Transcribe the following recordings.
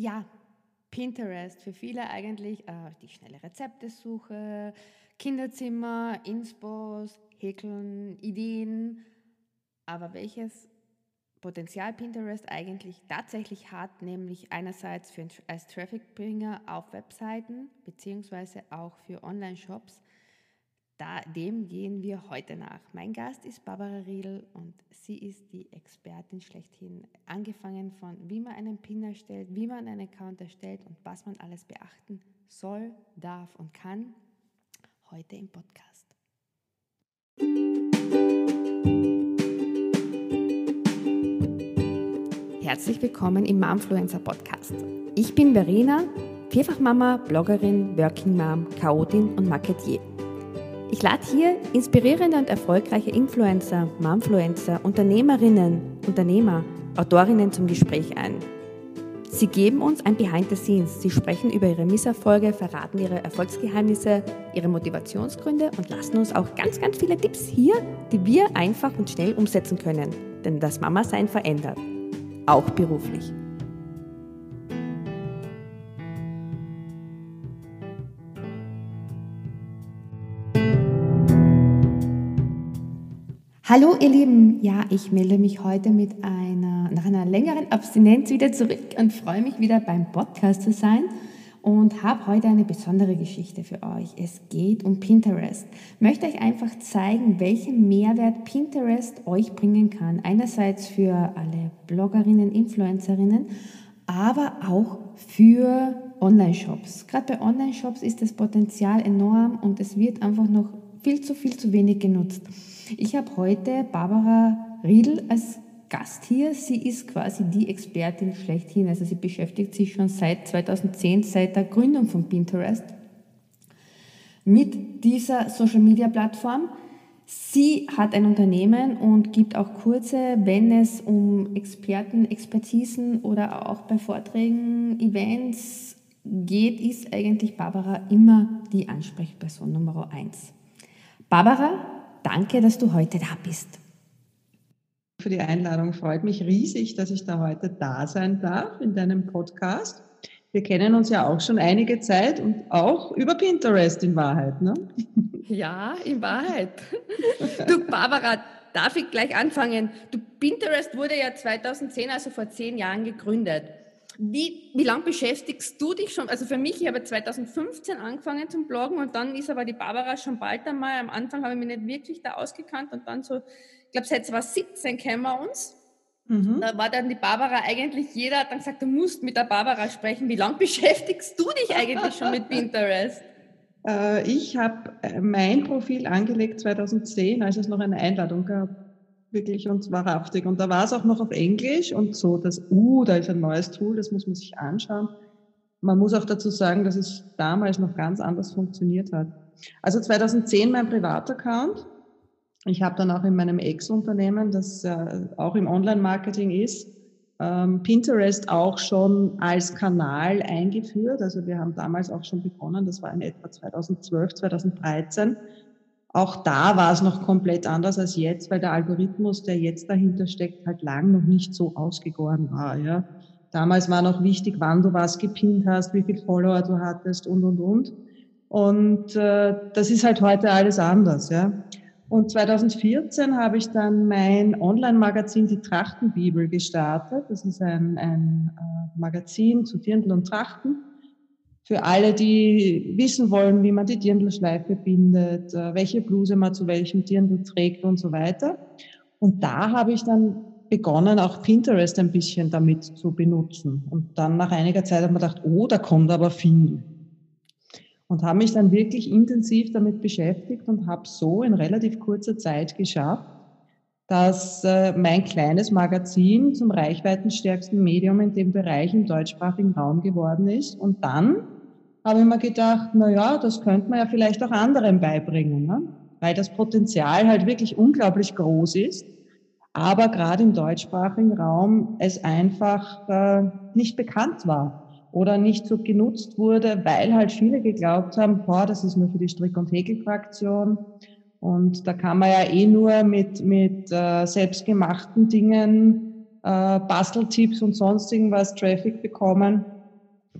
Ja, Pinterest für viele eigentlich äh, die schnelle Rezeptesuche, Kinderzimmer, Inspos, Häkeln, Ideen. Aber welches Potenzial Pinterest eigentlich tatsächlich hat, nämlich einerseits für, als Trafficbringer auf Webseiten beziehungsweise auch für Online-Shops, da, dem gehen wir heute nach. Mein Gast ist Barbara Riedl und sie ist die Expertin schlechthin. Angefangen von, wie man einen Pin erstellt, wie man einen Account erstellt und was man alles beachten soll, darf und kann, heute im Podcast. Herzlich willkommen im Momfluencer Podcast. Ich bin Verena, Vierfachmama, Bloggerin, Working Mom, Chaotin und Marketier. Ich lade hier inspirierende und erfolgreiche Influencer, Momfluencer, Unternehmerinnen, Unternehmer, Autorinnen zum Gespräch ein. Sie geben uns ein Behind the Scenes. Sie sprechen über ihre Misserfolge, verraten ihre Erfolgsgeheimnisse, ihre Motivationsgründe und lassen uns auch ganz, ganz viele Tipps hier, die wir einfach und schnell umsetzen können. Denn das Mama-Sein verändert. Auch beruflich. Hallo ihr Lieben, ja, ich melde mich heute mit einer, nach einer längeren Abstinenz wieder zurück und freue mich wieder beim Podcast zu sein und habe heute eine besondere Geschichte für euch. Es geht um Pinterest. Möchte euch einfach zeigen, welchen Mehrwert Pinterest euch bringen kann. Einerseits für alle Bloggerinnen, Influencerinnen, aber auch für Online-Shops. Gerade bei Online-Shops ist das Potenzial enorm und es wird einfach noch viel zu viel zu wenig genutzt. Ich habe heute Barbara Riedl als Gast hier. Sie ist quasi die Expertin schlechthin. Also sie beschäftigt sich schon seit 2010, seit der Gründung von Pinterest, mit dieser Social-Media-Plattform. Sie hat ein Unternehmen und gibt auch Kurse, wenn es um Experten, Expertisen oder auch bei Vorträgen, Events geht, ist eigentlich Barbara immer die Ansprechperson Nummer eins. Barbara, danke, dass du heute da bist. Für die Einladung freut mich riesig, dass ich da heute da sein darf in deinem Podcast. Wir kennen uns ja auch schon einige Zeit und auch über Pinterest in Wahrheit, ne? Ja, in Wahrheit. Du, Barbara, darf ich gleich anfangen? Du, Pinterest wurde ja 2010, also vor zehn Jahren gegründet. Wie, wie lange beschäftigst du dich schon? Also für mich, ich habe 2015 angefangen zum Bloggen und dann ist aber die Barbara schon bald einmal. Am Anfang habe ich mich nicht wirklich da ausgekannt und dann so, ich glaube, seit 2017 kennen wir uns. Mhm. Da war dann die Barbara eigentlich, jeder hat dann gesagt, du musst mit der Barbara sprechen. Wie lange beschäftigst du dich eigentlich schon mit Pinterest? Äh, ich habe äh, mein Profil angelegt 2010, als es noch eine Einladung gab wirklich und wahrhaftig. Und da war es auch noch auf Englisch und so, dass, uh, da ist ein neues Tool, das muss man sich anschauen. Man muss auch dazu sagen, dass es damals noch ganz anders funktioniert hat. Also 2010 mein Privataccount. Ich habe dann auch in meinem Ex-Unternehmen, das äh, auch im Online-Marketing ist, ähm, Pinterest auch schon als Kanal eingeführt. Also wir haben damals auch schon begonnen, das war in etwa 2012, 2013 auch da war es noch komplett anders als jetzt, weil der Algorithmus, der jetzt dahinter steckt, halt lang noch nicht so ausgegoren war. Ja. Damals war noch wichtig, wann du was gepinnt hast, wie viel Follower du hattest und, und, und. Und äh, das ist halt heute alles anders. Ja. Und 2014 habe ich dann mein Online-Magazin Die Trachtenbibel gestartet. Das ist ein, ein äh, Magazin zu Dirndl und Trachten für alle, die wissen wollen, wie man die Dirndlschleife bindet, äh, welche Bluse man zu welchem Dirndl trägt und so weiter. Und da habe ich dann begonnen, auch Pinterest ein bisschen damit zu benutzen. Und dann nach einiger Zeit habe ich gedacht, oh, da kommt aber viel. Und habe mich dann wirklich intensiv damit beschäftigt und habe so in relativ kurzer Zeit geschafft, dass äh, mein kleines Magazin zum reichweitenstärksten Medium in dem Bereich im deutschsprachigen Raum geworden ist. Und dann habe ich mir gedacht, na ja, das könnte man ja vielleicht auch anderen beibringen, ne? weil das Potenzial halt wirklich unglaublich groß ist, aber gerade im deutschsprachigen Raum es einfach äh, nicht bekannt war oder nicht so genutzt wurde, weil halt viele geglaubt haben, boah, das ist nur für die Strick- und Häkelfraktion und da kann man ja eh nur mit, mit äh, selbstgemachten Dingen, äh, Basteltipps und sonst irgendwas Traffic bekommen.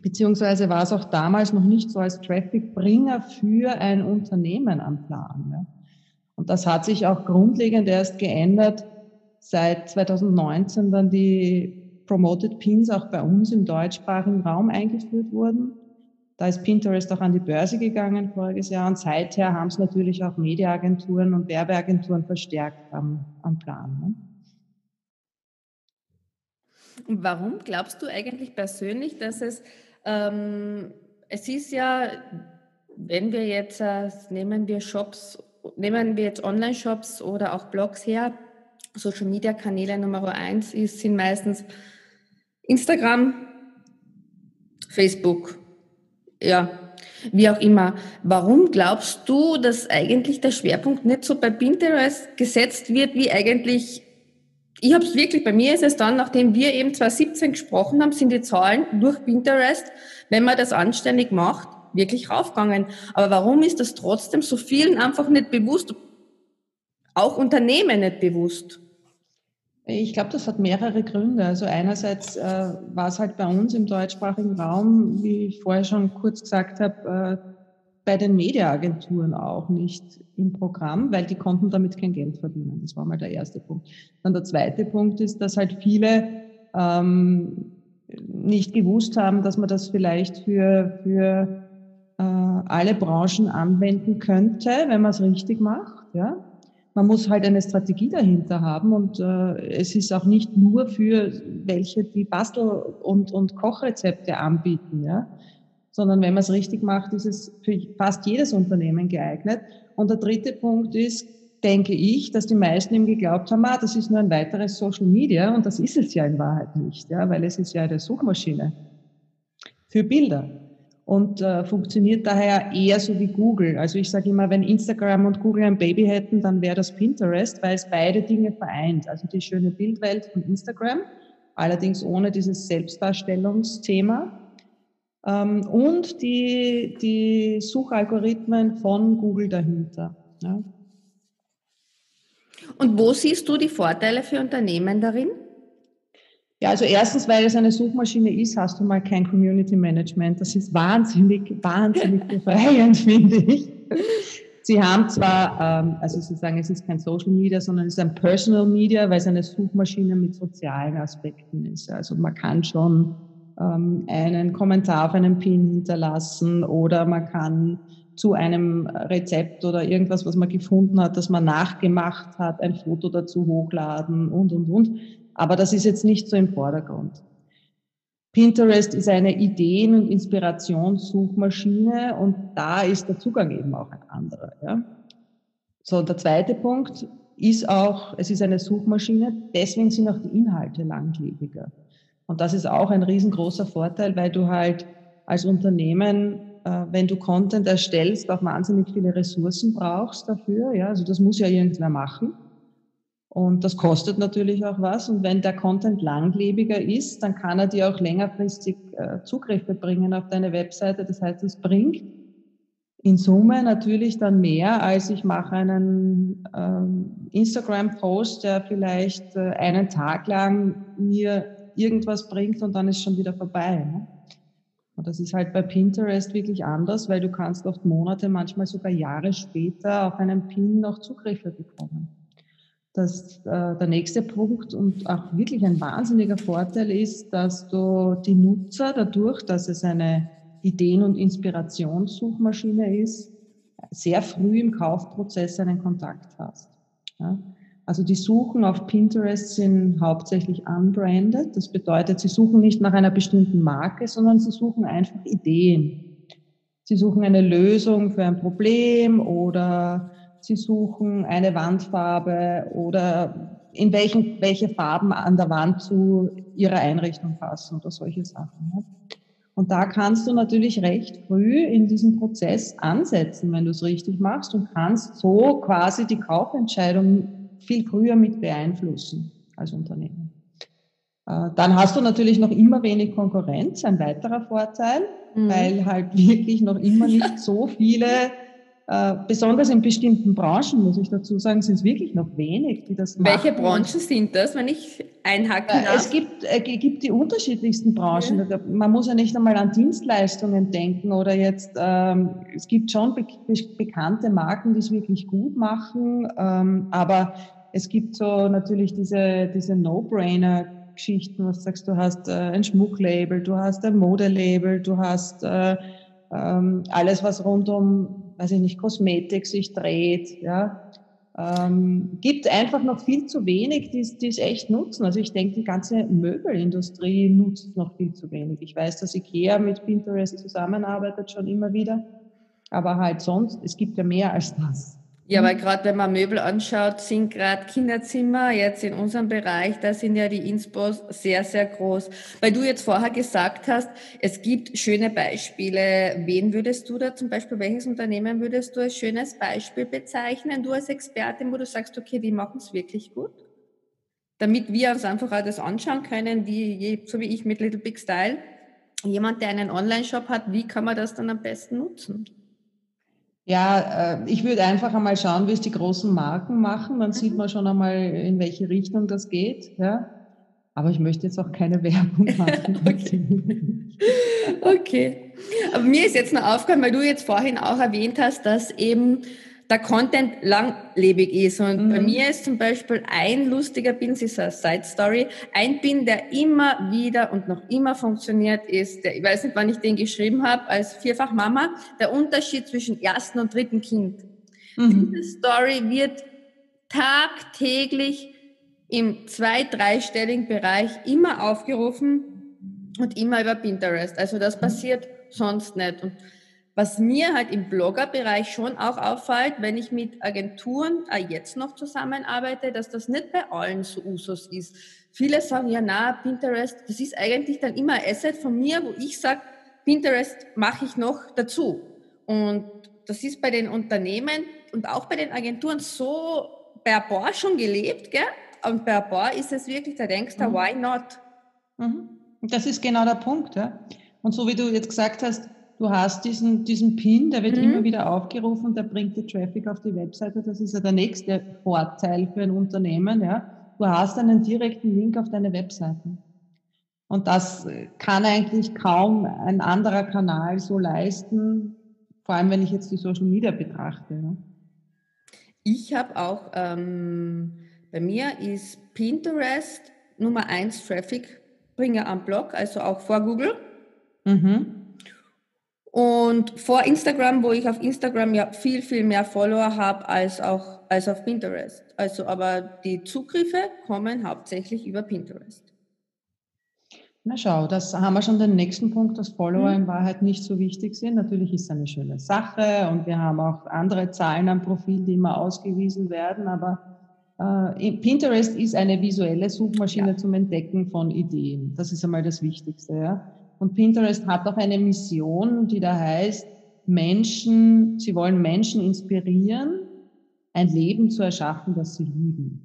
Beziehungsweise war es auch damals noch nicht so als Traffic-Bringer für ein Unternehmen am Plan. Ja. Und das hat sich auch grundlegend erst geändert, seit 2019 dann die Promoted Pins auch bei uns im deutschsprachigen Raum eingeführt wurden. Da ist Pinterest auch an die Börse gegangen voriges Jahr und seither haben es natürlich auch Mediaagenturen und Werbeagenturen verstärkt am, am Plan. Ne? Warum glaubst du eigentlich persönlich, dass es, ähm, es ist ja, wenn wir jetzt, äh, nehmen wir Shops, nehmen wir jetzt Online-Shops oder auch Blogs her, Social-Media-Kanäle Nummer eins ist, sind meistens Instagram, Facebook, ja, wie auch immer. Warum glaubst du, dass eigentlich der Schwerpunkt nicht so bei Pinterest gesetzt wird, wie eigentlich ich habe es wirklich, bei mir ist es dann, nachdem wir eben 2017 gesprochen haben, sind die Zahlen durch Pinterest, wenn man das anständig macht, wirklich raufgegangen. Aber warum ist das trotzdem so vielen einfach nicht bewusst? Auch Unternehmen nicht bewusst? Ich glaube, das hat mehrere Gründe. Also einerseits äh, war es halt bei uns im deutschsprachigen Raum, wie ich vorher schon kurz gesagt habe, äh, bei den Mediaagenturen auch nicht im Programm, weil die konnten damit kein Geld verdienen. Das war mal der erste Punkt. Dann der zweite Punkt ist, dass halt viele ähm, nicht gewusst haben, dass man das vielleicht für, für äh, alle Branchen anwenden könnte, wenn man es richtig macht. Ja? man muss halt eine Strategie dahinter haben und äh, es ist auch nicht nur für welche, die Bastel- und, und Kochrezepte anbieten, ja, sondern wenn man es richtig macht, ist es für fast jedes Unternehmen geeignet. Und der dritte Punkt ist, denke ich, dass die meisten ihm geglaubt haben, ah, das ist nur ein weiteres Social Media und das ist es ja in Wahrheit nicht, ja, weil es ist ja eine Suchmaschine für Bilder und äh, funktioniert daher eher so wie Google. Also ich sage immer, wenn Instagram und Google ein Baby hätten, dann wäre das Pinterest, weil es beide Dinge vereint. Also die schöne Bildwelt von Instagram, allerdings ohne dieses Selbstdarstellungsthema. Ähm, und die, die Suchalgorithmen von Google dahinter. Ja. Und wo siehst du die Vorteile für Unternehmen darin? Ja, also erstens, weil es eine Suchmaschine ist, hast du mal kein Community Management. Das ist wahnsinnig, wahnsinnig befreiend, finde ich. Sie haben zwar, ähm, also Sie sagen, es ist kein Social Media, sondern es ist ein Personal Media, weil es eine Suchmaschine mit sozialen Aspekten ist. Also man kann schon einen Kommentar auf einem Pin hinterlassen oder man kann zu einem Rezept oder irgendwas, was man gefunden hat, das man nachgemacht hat, ein Foto dazu hochladen und, und, und. Aber das ist jetzt nicht so im Vordergrund. Pinterest ist eine Ideen- und Inspirationssuchmaschine und da ist der Zugang eben auch ein anderer. Ja? So, der zweite Punkt ist auch, es ist eine Suchmaschine, deswegen sind auch die Inhalte langlebiger. Und das ist auch ein riesengroßer Vorteil, weil du halt als Unternehmen, äh, wenn du Content erstellst, auch wahnsinnig viele Ressourcen brauchst dafür. Ja? Also das muss ja irgendwer machen. Und das kostet natürlich auch was. Und wenn der Content langlebiger ist, dann kann er dir auch längerfristig äh, Zugriffe bringen auf deine Webseite. Das heißt, es bringt in Summe natürlich dann mehr, als ich mache einen ähm, Instagram-Post, der vielleicht äh, einen Tag lang mir irgendwas bringt und dann ist schon wieder vorbei. Ne? Und das ist halt bei Pinterest wirklich anders, weil du kannst oft Monate, manchmal sogar Jahre später auf einen Pin noch Zugriffe bekommen. Das, äh, der nächste Punkt und auch wirklich ein wahnsinniger Vorteil ist, dass du die Nutzer dadurch, dass es eine Ideen- und Inspirationssuchmaschine ist, sehr früh im Kaufprozess einen Kontakt hast. Ja? Also die Suchen auf Pinterest sind hauptsächlich unbranded. Das bedeutet, sie suchen nicht nach einer bestimmten Marke, sondern sie suchen einfach Ideen. Sie suchen eine Lösung für ein Problem oder Sie suchen eine Wandfarbe oder in welchen, welche Farben an der Wand zu Ihrer Einrichtung passen oder solche Sachen. Und da kannst du natürlich recht früh in diesem Prozess ansetzen, wenn du es richtig machst und kannst so quasi die Kaufentscheidung viel früher mit beeinflussen als Unternehmen. Äh, dann hast du natürlich noch immer wenig Konkurrenz, ein weiterer Vorteil, mhm. weil halt wirklich noch immer nicht so viele äh, besonders in bestimmten Branchen, muss ich dazu sagen, sind es wirklich noch wenig, die das machen. Welche Branchen sind das, wenn ich einhaken äh, darf? Es gibt, äh, gibt die unterschiedlichsten Branchen. Ja. Man muss ja nicht einmal an Dienstleistungen denken oder jetzt, ähm, es gibt schon be be bekannte Marken, die es wirklich gut machen, ähm, aber es gibt so natürlich diese, diese No-Brainer Geschichten, was sagst, du hast äh, ein Schmucklabel, du hast ein Modelabel, du hast äh, ähm, alles, was rund um weiß ich nicht, Kosmetik sich dreht, ja. Ähm, gibt einfach noch viel zu wenig, die es echt nutzen. Also ich denke, die ganze Möbelindustrie nutzt noch viel zu wenig. Ich weiß, dass IKEA mit Pinterest zusammenarbeitet schon immer wieder, aber halt sonst, es gibt ja mehr als das. Ja, weil gerade wenn man Möbel anschaut, sind gerade Kinderzimmer jetzt in unserem Bereich, da sind ja die Inspos sehr, sehr groß. Weil du jetzt vorher gesagt hast, es gibt schöne Beispiele. Wen würdest du da zum Beispiel, welches Unternehmen würdest du als schönes Beispiel bezeichnen, du als Expertin, wo du sagst, okay, die machen es wirklich gut? Damit wir uns einfach auch das anschauen können, wie, so wie ich mit Little Big Style, jemand, der einen Online-Shop hat, wie kann man das dann am besten nutzen? Ja, äh, ich würde einfach einmal schauen, wie es die großen Marken machen. Dann sieht mhm. man schon einmal, in welche Richtung das geht. Ja. Aber ich möchte jetzt auch keine Werbung machen. okay. okay. Aber mir ist jetzt noch aufgefallen, weil du jetzt vorhin auch erwähnt hast, dass eben der Content langlebig ist. Und mhm. bei mir ist zum Beispiel ein lustiger Pin, das ist eine Side Story, ein Pin, der immer wieder und noch immer funktioniert, ist, der, ich weiß nicht, wann ich den geschrieben habe, als Vierfachmama, der Unterschied zwischen ersten und dritten Kind. Mhm. Diese Story wird tagtäglich im zwei-, dreistelligen Bereich immer aufgerufen und immer über Pinterest. Also das passiert sonst nicht. Und was mir halt im Bloggerbereich schon auch auffällt, wenn ich mit Agenturen äh, jetzt noch zusammenarbeite, dass das nicht bei allen so Usus ist. Viele sagen, ja, na, Pinterest, das ist eigentlich dann immer ein Asset von mir, wo ich sage, Pinterest mache ich noch dazu. Und das ist bei den Unternehmen und auch bei den Agenturen so bei ein paar schon gelebt, gell? Und bei ein paar ist es wirklich, da denkst du, mhm. why not? Mhm. Das ist genau der Punkt. Ja? Und so wie du jetzt gesagt hast, du hast diesen, diesen Pin, der wird mhm. immer wieder aufgerufen, der bringt die Traffic auf die Webseite. Das ist ja der nächste Vorteil für ein Unternehmen. Ja. Du hast einen direkten Link auf deine Webseite. Und das kann eigentlich kaum ein anderer Kanal so leisten, vor allem wenn ich jetzt die Social Media betrachte. Ja. Ich habe auch, ähm, bei mir ist Pinterest Nummer eins Traffic-Bringer am Blog, also auch vor Google. Mhm. Und vor Instagram, wo ich auf Instagram ja viel, viel mehr Follower habe als auch als auf Pinterest. Also, aber die Zugriffe kommen hauptsächlich über Pinterest. Na schau, das haben wir schon den nächsten Punkt, dass Follower mhm. in Wahrheit nicht so wichtig sind. Natürlich ist es eine schöne Sache und wir haben auch andere Zahlen am Profil, die immer ausgewiesen werden, aber äh, Pinterest ist eine visuelle Suchmaschine ja. zum Entdecken von Ideen. Das ist einmal das Wichtigste. Ja? Und Pinterest hat auch eine Mission, die da heißt, Menschen, sie wollen Menschen inspirieren, ein Leben zu erschaffen, das sie lieben.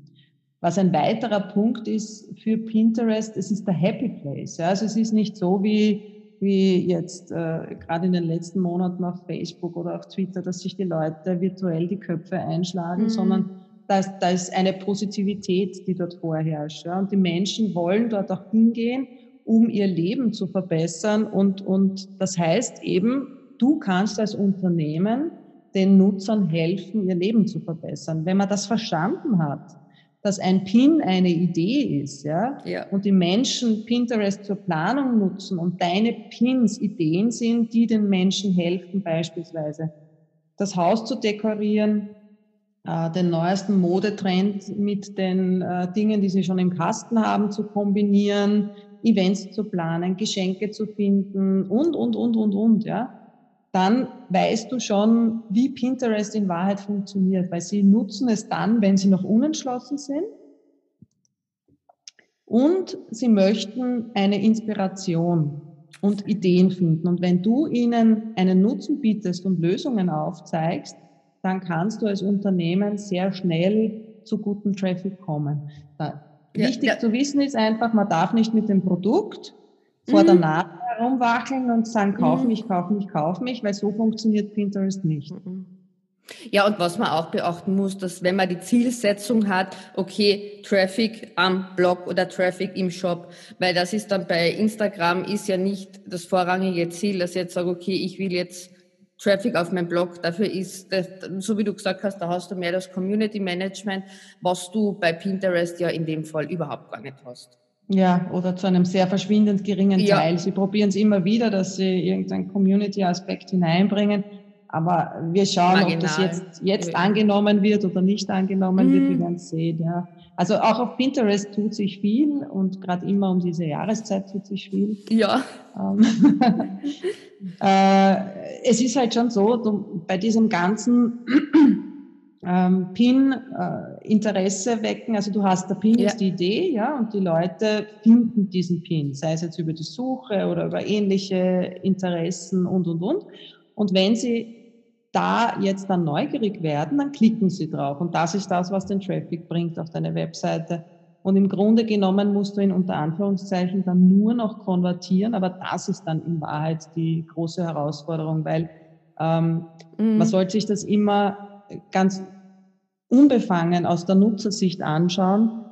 Was ein weiterer Punkt ist für Pinterest, es ist der Happy Place. Ja, also es ist nicht so wie, wie jetzt äh, gerade in den letzten Monaten auf Facebook oder auf Twitter, dass sich die Leute virtuell die Köpfe einschlagen, mhm. sondern da ist, da ist eine Positivität, die dort vorherrscht. Ja, und die Menschen wollen dort auch hingehen um ihr Leben zu verbessern. Und, und das heißt eben, du kannst als Unternehmen den Nutzern helfen, ihr Leben zu verbessern. Wenn man das verstanden hat, dass ein Pin eine Idee ist, ja, ja, und die Menschen Pinterest zur Planung nutzen und deine Pins Ideen sind, die den Menschen helfen, beispielsweise das Haus zu dekorieren, äh, den neuesten Modetrend mit den äh, Dingen, die sie schon im Kasten haben, zu kombinieren, Events zu planen, Geschenke zu finden und, und, und, und, und, ja, dann weißt du schon, wie Pinterest in Wahrheit funktioniert, weil sie nutzen es dann, wenn sie noch unentschlossen sind und sie möchten eine Inspiration und Ideen finden. Und wenn du ihnen einen Nutzen bietest und Lösungen aufzeigst, dann kannst du als Unternehmen sehr schnell zu guten Traffic kommen. Wichtig ja. zu wissen ist einfach, man darf nicht mit dem Produkt vor mhm. der Nase herumwackeln und sagen, kauf mhm. mich, kauf mich, kauf mich, weil so funktioniert Pinterest nicht. Mhm. Ja, und was man auch beachten muss, dass wenn man die Zielsetzung hat, okay, Traffic am Blog oder Traffic im Shop, weil das ist dann bei Instagram ist ja nicht das vorrangige Ziel, dass ich jetzt sage, okay, ich will jetzt Traffic auf meinem Blog. Dafür ist, das, so wie du gesagt hast, da hast du mehr das Community Management, was du bei Pinterest ja in dem Fall überhaupt gar nicht hast. Ja, oder zu einem sehr verschwindend geringen ja. Teil. Sie probieren es immer wieder, dass sie irgendeinen Community-Aspekt hineinbringen. Aber wir schauen, Marginal. ob das jetzt, jetzt ja. angenommen wird oder nicht angenommen mhm. wird. Wir werden sehen, ja. Also auch auf Pinterest tut sich viel und gerade immer um diese Jahreszeit tut sich viel. Ja. Ähm, äh, es ist halt schon so, du, bei diesem ganzen ähm, Pin äh, Interesse wecken. Also du hast, der Pin ja. ist die Idee, ja, und die Leute finden diesen Pin, sei es jetzt über die Suche oder über ähnliche Interessen und, und, und. Und wenn sie da jetzt dann neugierig werden, dann klicken sie drauf. Und das ist das, was den Traffic bringt auf deine Webseite. Und im Grunde genommen musst du ihn unter Anführungszeichen dann nur noch konvertieren, aber das ist dann in Wahrheit die große Herausforderung, weil ähm, mhm. man sollte sich das immer ganz unbefangen aus der Nutzersicht anschauen,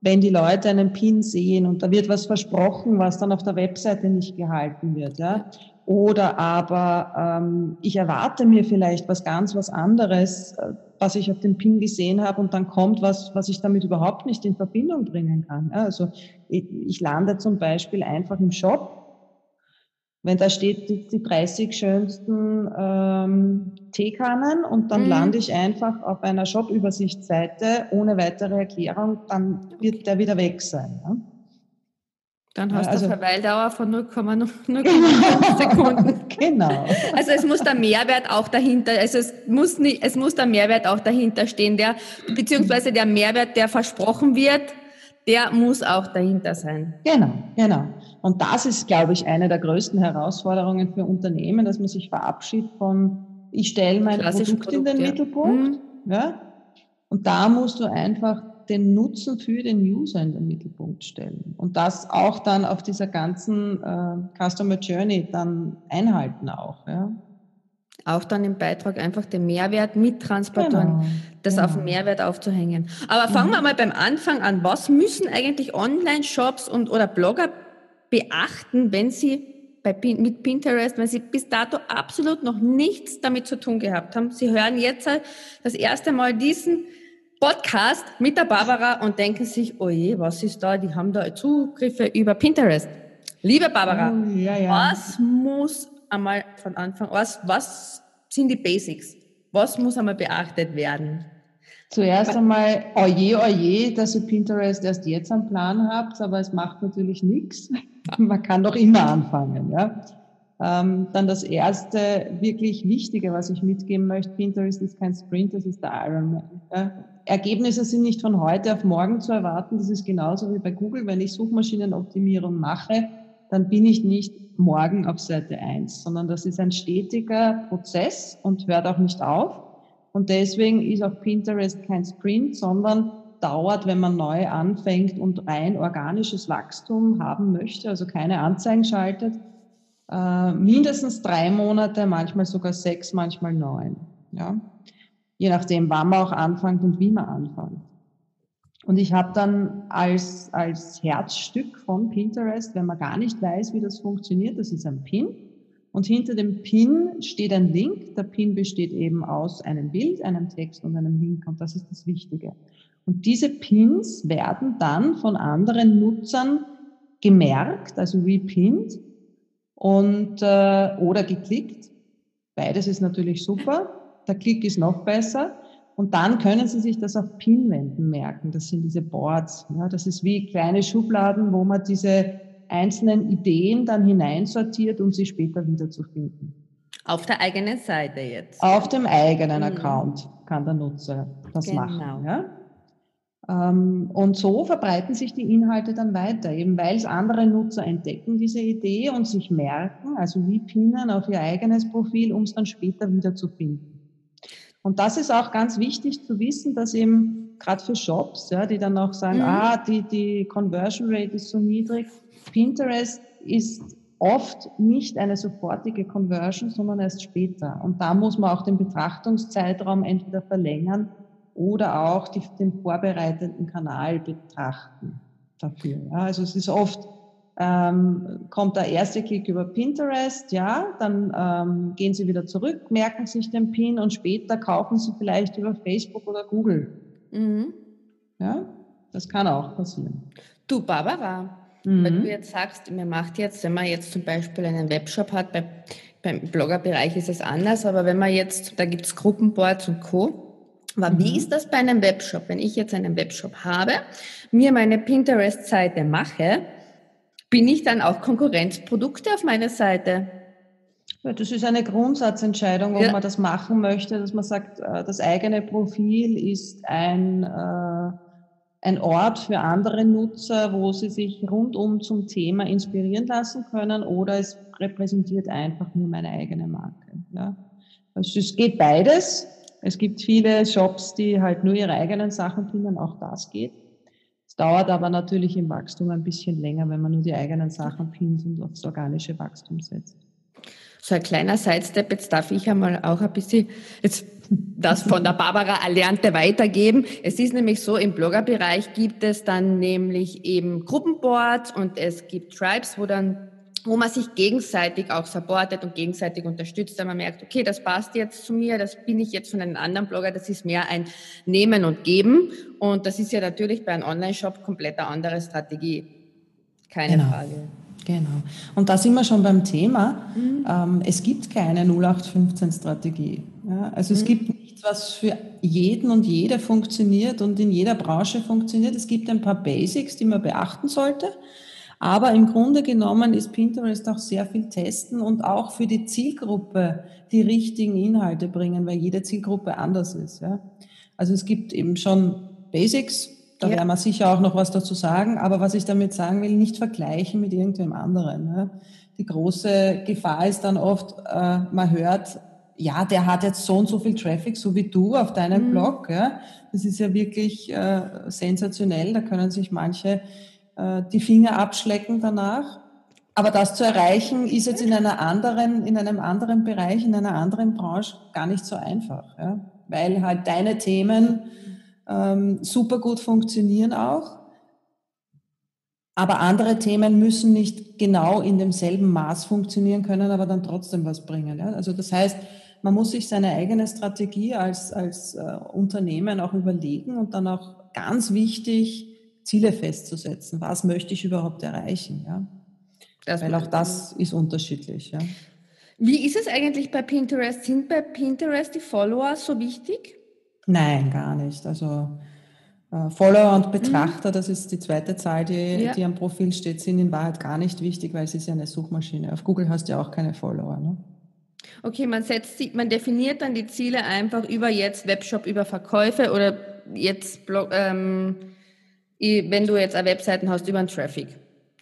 wenn die Leute einen Pin sehen und da wird was versprochen, was dann auf der Webseite nicht gehalten wird. Ja? Oder aber ähm, ich erwarte mir vielleicht was ganz was anderes, äh, was ich auf dem Pin gesehen habe und dann kommt was, was ich damit überhaupt nicht in Verbindung bringen kann. Ja, also ich, ich lande zum Beispiel einfach im Shop, wenn da steht die, die 30 schönsten ähm, Teekannen und dann mhm. lande ich einfach auf einer Shop-Übersichtsseite ohne weitere Erklärung, dann wird der wieder weg sein. Ja? Dann hast also, du eine Verweildauer von 0,05 Sekunden. genau. Also es muss der Mehrwert auch dahinter, also es muss nicht, es muss der Mehrwert auch dahinter stehen, der, beziehungsweise der Mehrwert, der versprochen wird, der muss auch dahinter sein. Genau, genau. Und das ist, glaube ich, eine der größten Herausforderungen für Unternehmen, dass man sich verabschiedet von, ich stelle mein Produkt, Produkt, in den ja. Mittelpunkt. Mhm. Ja? Und da musst du einfach den Nutzen für den User in den Mittelpunkt stellen und das auch dann auf dieser ganzen äh, Customer Journey dann einhalten auch. Ja. Auch dann im Beitrag einfach den Mehrwert mit transportieren, genau, das genau. auf den Mehrwert aufzuhängen. Aber fangen mhm. wir mal beim Anfang an. Was müssen eigentlich Online-Shops und oder Blogger beachten, wenn sie bei, mit Pinterest, wenn sie bis dato absolut noch nichts damit zu tun gehabt haben? Sie hören jetzt das erste Mal diesen Podcast mit der Barbara und denken sich, oh je, was ist da? Die haben da Zugriffe über Pinterest. Liebe Barbara, oh, ja, ja. was muss einmal von Anfang, was, was sind die Basics? Was muss einmal beachtet werden? Zuerst einmal, oje, oje, dass ihr Pinterest erst jetzt einen Plan habt, aber es macht natürlich nichts. Man kann doch immer anfangen. Ja? Ähm, dann das erste wirklich Wichtige, was ich mitgeben möchte, Pinterest ist kein Sprint, das ist der Ironman. Ja? Ergebnisse sind nicht von heute auf morgen zu erwarten. Das ist genauso wie bei Google. Wenn ich Suchmaschinenoptimierung mache, dann bin ich nicht morgen auf Seite 1, sondern das ist ein stetiger Prozess und hört auch nicht auf. Und deswegen ist auch Pinterest kein Sprint, sondern dauert, wenn man neu anfängt und rein organisches Wachstum haben möchte, also keine Anzeigen schaltet, äh, mindestens drei Monate, manchmal sogar sechs, manchmal neun. Ja? Je nachdem, wann man auch anfängt und wie man anfängt. Und ich habe dann als, als Herzstück von Pinterest, wenn man gar nicht weiß, wie das funktioniert, das ist ein Pin. Und hinter dem Pin steht ein Link. Der Pin besteht eben aus einem Bild, einem Text und einem Link. Und das ist das Wichtige. Und diese Pins werden dann von anderen Nutzern gemerkt, also repinned und äh, oder geklickt. Beides ist natürlich super. Der Klick ist noch besser. Und dann können Sie sich das auf Pinwänden merken. Das sind diese Boards. Ja, das ist wie kleine Schubladen, wo man diese einzelnen Ideen dann hineinsortiert, um sie später wiederzufinden. Auf der eigenen Seite jetzt. Auf dem eigenen mhm. Account kann der Nutzer das genau. machen. Ja? Ähm, und so verbreiten sich die Inhalte dann weiter, eben weil es andere Nutzer entdecken, diese Idee und sich merken, also wie pinnen auf ihr eigenes Profil, um es dann später wiederzufinden. Und das ist auch ganz wichtig zu wissen, dass eben gerade für Shops, ja, die dann auch sagen, mhm. ah, die, die Conversion Rate ist so niedrig. Pinterest ist oft nicht eine sofortige Conversion, sondern erst später. Und da muss man auch den Betrachtungszeitraum entweder verlängern oder auch die, den vorbereitenden Kanal betrachten dafür. Ja, also es ist oft, ähm, kommt der erste Klick über Pinterest, ja, dann ähm, gehen Sie wieder zurück, merken sich den Pin und später kaufen Sie vielleicht über Facebook oder Google. Mhm. Ja, das kann auch passieren. Du, Barbara, mhm. wenn du jetzt sagst, mir macht jetzt, wenn man jetzt zum Beispiel einen Webshop hat, bei, beim Bloggerbereich ist es anders, aber wenn man jetzt, da gibt es Gruppenboards und Co., aber mhm. wie ist das bei einem Webshop? Wenn ich jetzt einen Webshop habe, mir meine Pinterest-Seite mache, bin ich dann auch Konkurrenzprodukte auf meiner Seite? Ja, das ist eine Grundsatzentscheidung, ob ja. man das machen möchte, dass man sagt, äh, das eigene Profil ist ein, äh, ein Ort für andere Nutzer, wo sie sich rundum zum Thema inspirieren lassen können oder es repräsentiert einfach nur meine eigene Marke. Ja. Also es geht beides. Es gibt viele Shops, die halt nur ihre eigenen Sachen finden, auch das geht. Es dauert aber natürlich im Wachstum ein bisschen länger, wenn man nur die eigenen Sachen findet und aufs organische Wachstum setzt. So ein kleiner Sidestep, jetzt darf ich einmal auch ein bisschen jetzt das von der Barbara Erlernte weitergeben. Es ist nämlich so, im Bloggerbereich gibt es dann nämlich eben Gruppenboards und es gibt Tribes, wo dann wo man sich gegenseitig auch supportet und gegenseitig unterstützt, wenn man merkt, okay, das passt jetzt zu mir, das bin ich jetzt von einem anderen Blogger, das ist mehr ein Nehmen und Geben. Und das ist ja natürlich bei einem Online-Shop komplett eine andere Strategie. Keine genau. Frage. Genau. Und da sind wir schon beim Thema. Mhm. Ähm, es gibt keine 0815-Strategie. Ja? Also mhm. es gibt nichts, was für jeden und jede funktioniert und in jeder Branche funktioniert. Es gibt ein paar Basics, die man beachten sollte. Aber im Grunde genommen ist Pinterest auch sehr viel testen und auch für die Zielgruppe die richtigen Inhalte bringen, weil jede Zielgruppe anders ist. Ja. Also es gibt eben schon Basics, da ja. werden wir sicher auch noch was dazu sagen, aber was ich damit sagen will, nicht vergleichen mit irgendwem anderen. Ja. Die große Gefahr ist dann oft, äh, man hört, ja, der hat jetzt so und so viel Traffic, so wie du auf deinem mhm. Blog. Ja. Das ist ja wirklich äh, sensationell. Da können sich manche äh, die Finger abschlecken danach. Aber das zu erreichen, ist jetzt in einer anderen, in einem anderen Bereich, in einer anderen Branche gar nicht so einfach, ja? weil halt deine Themen ähm, super gut funktionieren auch. Aber andere Themen müssen nicht genau in demselben Maß funktionieren können, aber dann trotzdem was bringen. Ja? Also das heißt, man muss sich seine eigene Strategie als, als äh, Unternehmen auch überlegen und dann auch ganz wichtig, Ziele festzusetzen. Was möchte ich überhaupt erreichen? Ja? Das Weil auch das ist unterschiedlich. Ja? Wie ist es eigentlich bei Pinterest? Sind bei Pinterest die Follower so wichtig? Nein, gar nicht. Also äh, Follower und Betrachter, mhm. das ist die zweite Zahl, die, ja. die am Profil steht, sind in Wahrheit gar nicht wichtig, weil es ist ja eine Suchmaschine. Auf Google hast du ja auch keine Follower. Ne? Okay, man setzt, man definiert dann die Ziele einfach über jetzt Webshop, über Verkäufe oder jetzt Blog, ähm, wenn du jetzt eine Webseite hast über einen Traffic.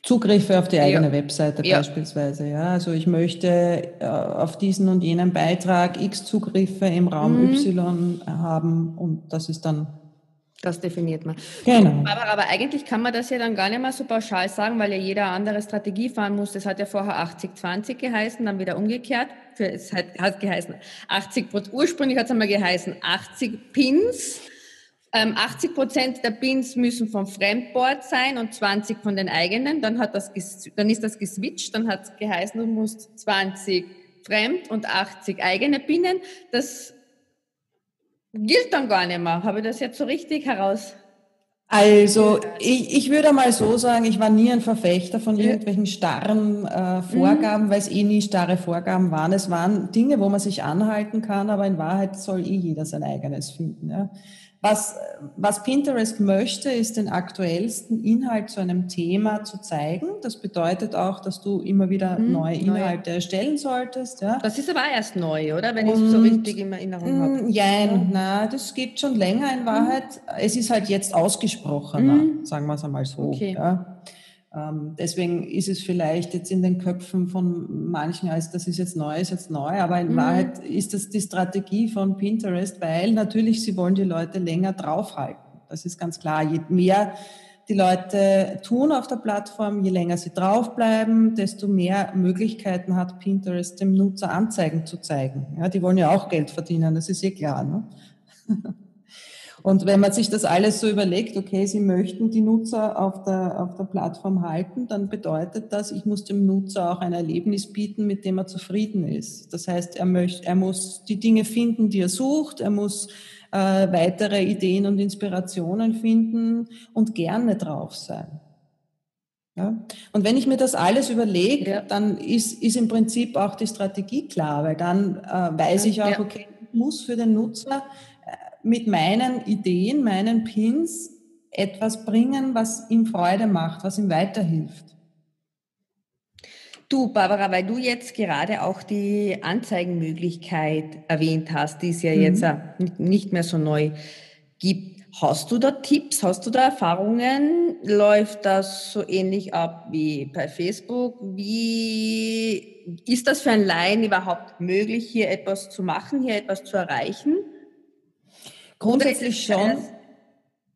Zugriffe auf die eigene ja. Webseite ja. beispielsweise. Ja, also ich möchte äh, auf diesen und jenen Beitrag X Zugriffe im Raum mhm. Y haben und das ist dann das definiert man. Genau. Aber, aber, eigentlich kann man das ja dann gar nicht mehr so pauschal sagen, weil ja jeder andere Strategie fahren muss. Das hat ja vorher 80-20 geheißen, dann wieder umgekehrt. Für, es hat, hat geheißen 80 ursprünglich hat es einmal geheißen 80 Pins 80 ähm, Prozent der Pins müssen vom Fremdboard sein und 20 von den eigenen. Dann, hat das, dann ist das geswitcht. Dann hat es geheißen, du musst 20 fremd und 80 eigene Pinnen. Das gilt dann gar nicht mehr. Habe ich das jetzt so richtig heraus? Also ich, ich würde mal so sagen, ich war nie ein Verfechter von irgendwelchen starren äh, Vorgaben, mhm. weil es eh nie starre Vorgaben waren. Es waren Dinge, wo man sich anhalten kann, aber in Wahrheit soll eh jeder sein eigenes finden. Ja. Was, was Pinterest möchte, ist den aktuellsten Inhalt zu einem Thema zu zeigen. Das bedeutet auch, dass du immer wieder hm, neue Inhalte neue. erstellen solltest. Ja. Das ist aber erst neu, oder? Wenn ich es so richtig in Erinnerung habe. Nein, ja. na, das geht schon länger in Wahrheit. Hm. Es ist halt jetzt ausgesprochener, hm. sagen wir es einmal so. Okay. Ja. Ähm, deswegen ist es vielleicht jetzt in den Köpfen von manchen als das ist jetzt neu, ist jetzt neu, aber in mhm. Wahrheit ist das die Strategie von Pinterest, weil natürlich sie wollen die Leute länger draufhalten. Das ist ganz klar. Je mehr die Leute tun auf der Plattform, je länger sie draufbleiben, desto mehr Möglichkeiten hat Pinterest dem Nutzer Anzeigen zu zeigen. Ja, die wollen ja auch Geld verdienen, das ist eh klar. Ne? Und wenn man sich das alles so überlegt, okay, Sie möchten die Nutzer auf der, auf der Plattform halten, dann bedeutet das, ich muss dem Nutzer auch ein Erlebnis bieten, mit dem er zufrieden ist. Das heißt, er, möchte, er muss die Dinge finden, die er sucht, er muss äh, weitere Ideen und Inspirationen finden und gerne drauf sein. Ja? Und wenn ich mir das alles überlege, ja. dann ist, ist im Prinzip auch die Strategie klar, weil dann äh, weiß ich auch, okay, ich muss für den Nutzer mit meinen Ideen, meinen Pins etwas bringen, was ihm Freude macht, was ihm weiterhilft. Du, Barbara, weil du jetzt gerade auch die Anzeigenmöglichkeit erwähnt hast, die es ja mhm. jetzt nicht mehr so neu gibt. Hast du da Tipps? Hast du da Erfahrungen? Läuft das so ähnlich ab wie bei Facebook? Wie ist das für ein Laien überhaupt möglich, hier etwas zu machen, hier etwas zu erreichen? Grundsätzlich schon.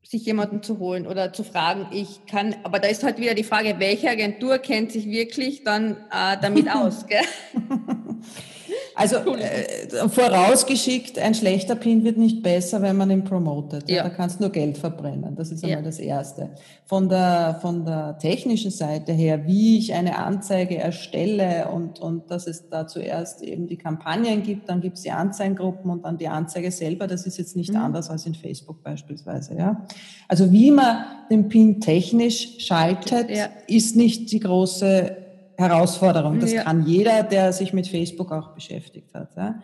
Sich jemanden zu holen oder zu fragen, ich kann, aber da ist halt wieder die Frage, welche Agentur kennt sich wirklich dann äh, damit aus, gell? Also äh, vorausgeschickt, ein schlechter Pin wird nicht besser, wenn man ihn promotet. Ja. Da kannst du nur Geld verbrennen. Das ist einmal ja. das Erste. Von der, von der technischen Seite her, wie ich eine Anzeige erstelle und, und dass es da zuerst eben die Kampagnen gibt, dann gibt es die Anzeigengruppen und dann die Anzeige selber. Das ist jetzt nicht mhm. anders als in Facebook beispielsweise. Ja? Also wie man den Pin technisch schaltet, ja. ist nicht die große Herausforderung. Das ja. kann jeder, der sich mit Facebook auch beschäftigt hat. Ja.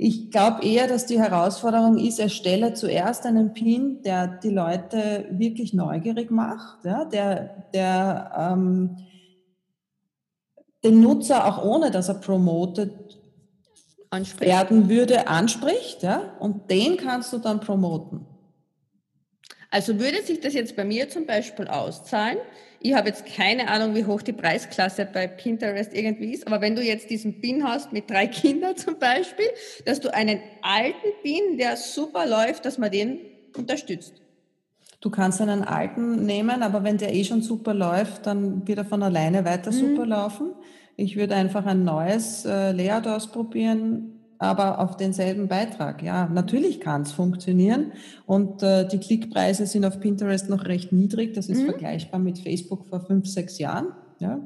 Ich glaube eher, dass die Herausforderung ist, erstelle zuerst einen Pin, der die Leute wirklich neugierig macht, ja, der, der ähm, den Nutzer auch ohne, dass er promotet anspricht. werden würde, anspricht, ja, und den kannst du dann promoten. Also würde sich das jetzt bei mir zum Beispiel auszahlen, ich habe jetzt keine Ahnung, wie hoch die Preisklasse bei Pinterest irgendwie ist, aber wenn du jetzt diesen Pin hast mit drei Kindern zum Beispiel, dass du einen alten Pin, der super läuft, dass man den unterstützt. Du kannst einen alten nehmen, aber wenn der eh schon super läuft, dann wird er von alleine weiter mhm. super laufen. Ich würde einfach ein neues äh, Layout ausprobieren, aber auf denselben Beitrag. Ja, natürlich kann es funktionieren und äh, die Klickpreise sind auf Pinterest noch recht niedrig. Das ist mhm. vergleichbar mit Facebook vor fünf, sechs Jahren. Ja,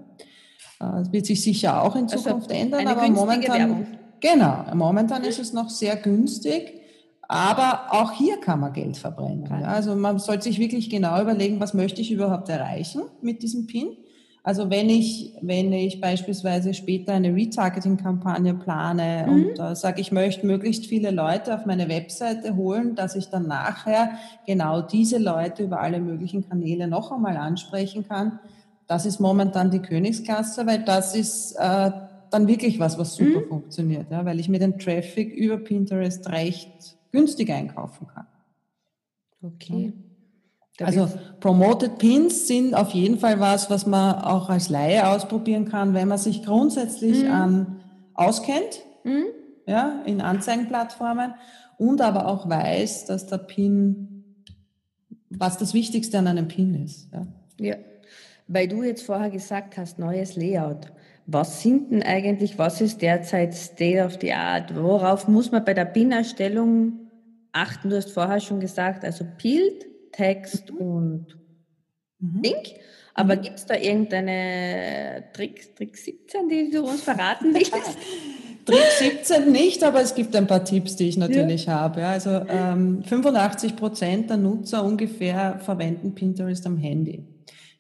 das äh, wird sich sicher auch in also Zukunft also ändern, aber momentan Werbung. genau, momentan ist es noch sehr günstig. Aber auch hier kann man Geld verbrennen. Ja, also man sollte sich wirklich genau überlegen, was möchte ich überhaupt erreichen mit diesem Pin also wenn ich, wenn ich beispielsweise später eine Retargeting-Kampagne plane mhm. und äh, sage, ich möchte möglichst viele Leute auf meine Webseite holen, dass ich dann nachher genau diese Leute über alle möglichen Kanäle noch einmal ansprechen kann, das ist momentan die Königsklasse, weil das ist äh, dann wirklich was, was super mhm. funktioniert, ja, weil ich mir den Traffic über Pinterest recht günstig einkaufen kann. Okay. Ja. Also Promoted Pins sind auf jeden Fall was, was man auch als Laie ausprobieren kann, wenn man sich grundsätzlich mhm. an auskennt, mhm. ja, in Anzeigenplattformen und aber auch weiß, dass der Pin, was das Wichtigste an einem Pin ist. Ja. ja, weil du jetzt vorher gesagt hast, neues Layout. Was sind denn eigentlich, was ist derzeit State of the Art? Worauf muss man bei der Pin-Erstellung achten? Du hast vorher schon gesagt, also Bild, Text mhm. und mhm. Link. Aber mhm. gibt es da irgendeine Trick, Trick 17, die du uns verraten willst? Trick 17 nicht, aber es gibt ein paar Tipps, die ich natürlich ja. habe. Also ähm, 85 Prozent der Nutzer ungefähr verwenden Pinterest am Handy.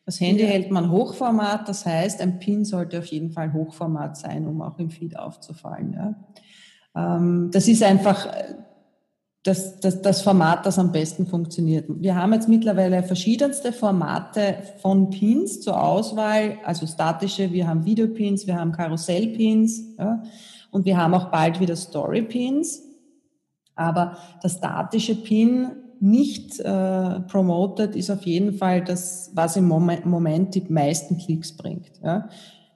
Das Handy ja. hält man Hochformat, das heißt, ein Pin sollte auf jeden Fall Hochformat sein, um auch im Feed aufzufallen. Ja. Ähm, das ist einfach das, das, das Format, das am besten funktioniert. Wir haben jetzt mittlerweile verschiedenste Formate von Pins zur Auswahl, also statische, wir haben Videopins, wir haben Karussellpins ja, und wir haben auch bald wieder Storypins. Aber das statische Pin nicht äh, promoted ist auf jeden Fall das, was im Moment, Moment die meisten Klicks bringt. Ja.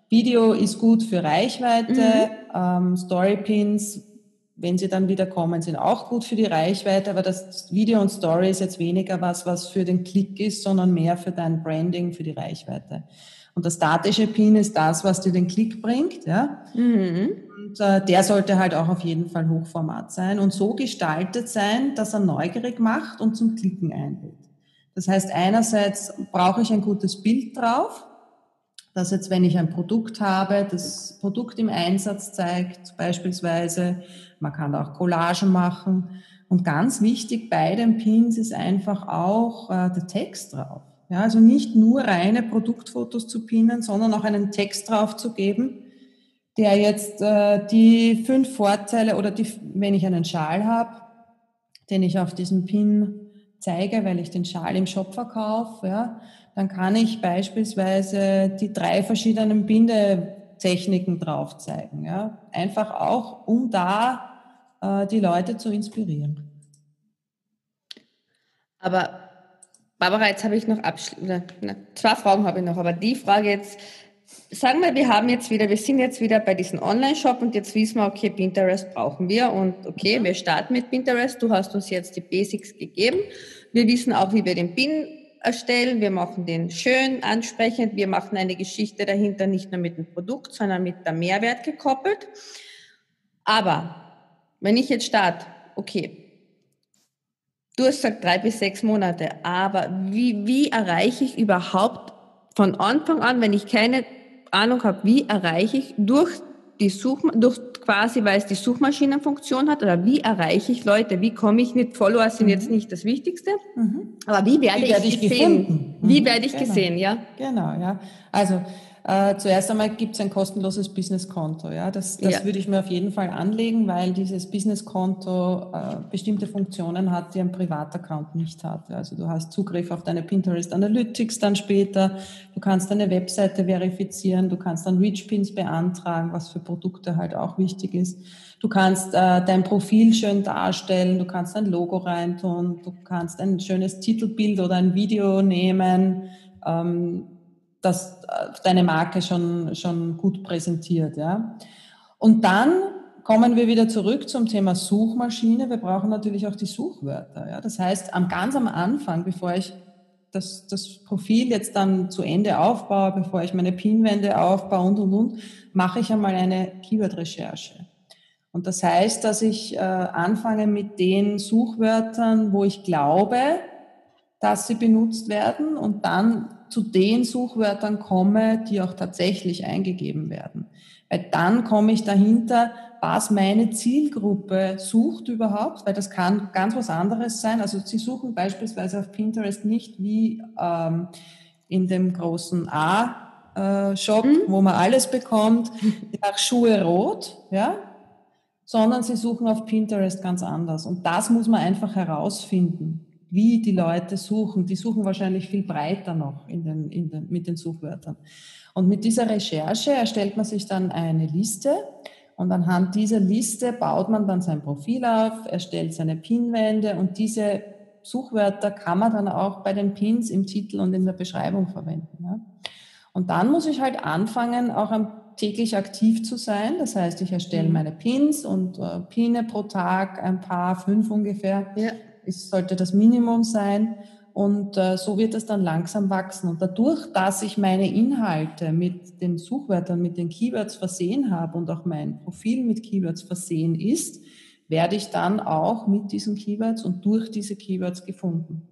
Video ist gut für Reichweite, mhm. ähm, Storypins wenn sie dann wieder kommen, sind auch gut für die Reichweite, aber das Video und Story ist jetzt weniger was, was für den Klick ist, sondern mehr für dein Branding, für die Reichweite. Und das statische Pin ist das, was dir den Klick bringt, ja. Mhm. Und äh, der sollte halt auch auf jeden Fall Hochformat sein und so gestaltet sein, dass er neugierig macht und zum Klicken einlädt. Das heißt, einerseits brauche ich ein gutes Bild drauf, dass jetzt, wenn ich ein Produkt habe, das Produkt im Einsatz zeigt, beispielsweise, man kann auch Collagen machen. Und ganz wichtig bei den Pins ist einfach auch äh, der Text drauf. Ja, also nicht nur reine Produktfotos zu pinnen, sondern auch einen Text drauf zu geben, der jetzt äh, die fünf Vorteile oder die, wenn ich einen Schal habe, den ich auf diesem Pin zeige, weil ich den Schal im Shop verkaufe, ja, dann kann ich beispielsweise die drei verschiedenen Bindetechniken drauf zeigen. Ja? Einfach auch, um da äh, die Leute zu inspirieren. Aber Barbara, jetzt habe ich noch abschließend, zwei Fragen habe ich noch, aber die Frage jetzt, sagen wir, wir haben jetzt wieder, wir sind jetzt wieder bei diesem Online-Shop und jetzt wissen wir, okay, Pinterest brauchen wir und okay, wir starten mit Pinterest. Du hast uns jetzt die Basics gegeben. Wir wissen auch, wie wir den Pin erstellen. Wir machen den schön, ansprechend. Wir machen eine Geschichte dahinter, nicht nur mit dem Produkt, sondern mit dem Mehrwert gekoppelt. Aber wenn ich jetzt starte, okay, du hast gesagt drei bis sechs Monate, aber wie, wie erreiche ich überhaupt von Anfang an, wenn ich keine Ahnung habe, wie erreiche ich durch die Such, durch quasi, weil es die Suchmaschinenfunktion hat, oder wie erreiche ich Leute? Wie komme ich mit Followers sind mhm. jetzt nicht das Wichtigste, mhm. aber wie werde wie ich, werde ich gesehen? Gefunden? Wie mhm. werde ich genau. gesehen, ja? Genau, ja. Also äh, zuerst einmal gibt es ein kostenloses Businesskonto. Ja? Das, das ja. würde ich mir auf jeden Fall anlegen, weil dieses Businesskonto äh, bestimmte Funktionen hat, die ein Privataccount nicht hat. Also du hast Zugriff auf deine Pinterest Analytics dann später, du kannst deine Webseite verifizieren, du kannst dann Reach-Pins beantragen, was für Produkte halt auch wichtig ist. Du kannst äh, dein Profil schön darstellen, du kannst ein Logo reintun, du kannst ein schönes Titelbild oder ein Video nehmen. Ähm, das äh, deine Marke schon, schon gut präsentiert. Ja. Und dann kommen wir wieder zurück zum Thema Suchmaschine. Wir brauchen natürlich auch die Suchwörter. Ja. Das heißt, am, ganz am Anfang, bevor ich das, das Profil jetzt dann zu Ende aufbaue, bevor ich meine Pinwände aufbaue und, und, und, mache ich einmal eine Keyword-Recherche. Und das heißt, dass ich äh, anfange mit den Suchwörtern, wo ich glaube, dass sie benutzt werden und dann zu den Suchwörtern komme, die auch tatsächlich eingegeben werden. Weil dann komme ich dahinter, was meine Zielgruppe sucht überhaupt, weil das kann ganz was anderes sein. Also Sie suchen beispielsweise auf Pinterest nicht wie ähm, in dem großen A-Shop, mhm. wo man alles bekommt, nach Schuhe rot, ja, sondern Sie suchen auf Pinterest ganz anders. Und das muss man einfach herausfinden wie die Leute suchen. Die suchen wahrscheinlich viel breiter noch in den, in den, mit den Suchwörtern. Und mit dieser Recherche erstellt man sich dann eine Liste und anhand dieser Liste baut man dann sein Profil auf, erstellt seine Pinwände und diese Suchwörter kann man dann auch bei den Pins im Titel und in der Beschreibung verwenden. Ja. Und dann muss ich halt anfangen, auch täglich aktiv zu sein. Das heißt, ich erstelle mhm. meine Pins und äh, Pine pro Tag, ein paar, fünf ungefähr. Ja ist, sollte das Minimum sein. Und äh, so wird es dann langsam wachsen. Und dadurch, dass ich meine Inhalte mit den Suchwörtern, mit den Keywords versehen habe und auch mein Profil mit Keywords versehen ist, werde ich dann auch mit diesen Keywords und durch diese Keywords gefunden.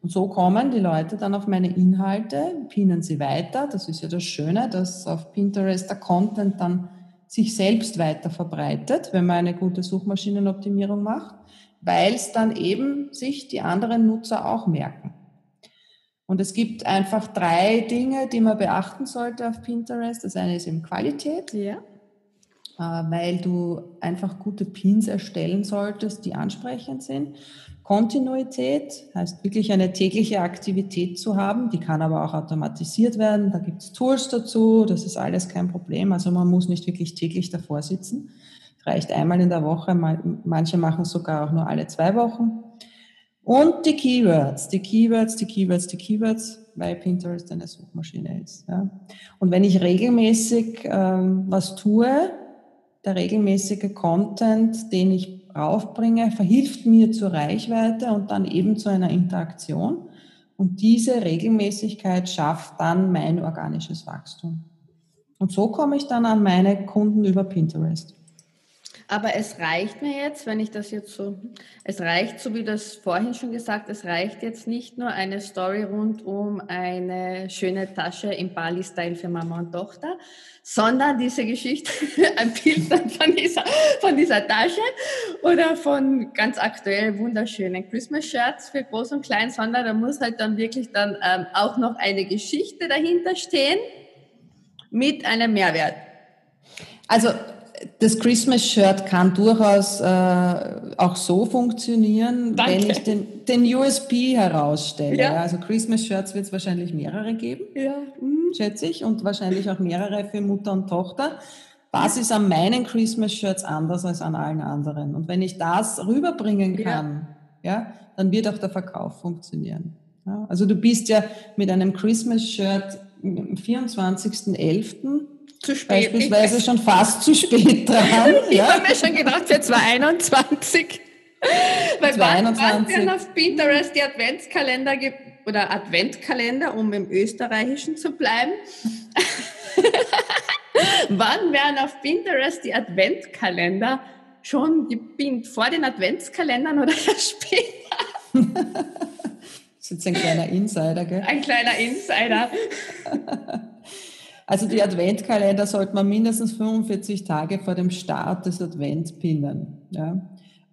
Und so kommen die Leute dann auf meine Inhalte, pinnen sie weiter. Das ist ja das Schöne, dass auf Pinterest der Content dann sich selbst weiter verbreitet, wenn man eine gute Suchmaschinenoptimierung macht weil es dann eben sich die anderen Nutzer auch merken. Und es gibt einfach drei Dinge, die man beachten sollte auf Pinterest. Das eine ist eben Qualität, ja. Äh, weil du einfach gute Pins erstellen solltest, die ansprechend sind. Kontinuität heißt wirklich eine tägliche Aktivität zu haben, die kann aber auch automatisiert werden. Da gibt es Tools dazu, das ist alles kein Problem. Also man muss nicht wirklich täglich davor sitzen reicht einmal in der Woche, manche machen sogar auch nur alle zwei Wochen. Und die Keywords, die Keywords, die Keywords, die Keywords, weil Pinterest eine Suchmaschine ist. Ja. Und wenn ich regelmäßig ähm, was tue, der regelmäßige Content, den ich raufbringe, verhilft mir zur Reichweite und dann eben zu einer Interaktion. Und diese Regelmäßigkeit schafft dann mein organisches Wachstum. Und so komme ich dann an meine Kunden über Pinterest. Aber es reicht mir jetzt, wenn ich das jetzt so, es reicht, so wie das vorhin schon gesagt, es reicht jetzt nicht nur eine Story rund um eine schöne Tasche im Bali-Style für Mama und Tochter, sondern diese Geschichte, ein Bild von dieser, von dieser Tasche oder von ganz aktuell wunderschönen Christmas-Shirts für Groß und Klein, sondern da muss halt dann wirklich dann ähm, auch noch eine Geschichte dahinter stehen mit einem Mehrwert. Also das Christmas-Shirt kann durchaus äh, auch so funktionieren, Danke. wenn ich den, den USP herausstelle. Ja. Also Christmas-Shirts wird es wahrscheinlich mehrere geben, ja. Mhm. schätze ich, und wahrscheinlich auch mehrere für Mutter und Tochter. Was ist an meinen Christmas-Shirts anders als an allen anderen? Und wenn ich das rüberbringen kann, ja, ja dann wird auch der Verkauf funktionieren. Ja, also du bist ja mit einem Christmas-Shirt am 24.11 zu spät. Beispielsweise schon fast zu spät dran. ich ja. habe mir schon gedacht, für 2021. Weil 2021. wann auf Pinterest die Adventskalender oder Adventkalender, um im Österreichischen zu bleiben. wann werden auf Pinterest die Adventkalender schon gepinnt? Vor den Adventskalendern oder erst später? das ist jetzt ein kleiner Insider, gell? Ein kleiner Insider. Also die Adventkalender sollte man mindestens 45 Tage vor dem Start des Advents pinnen. Ja.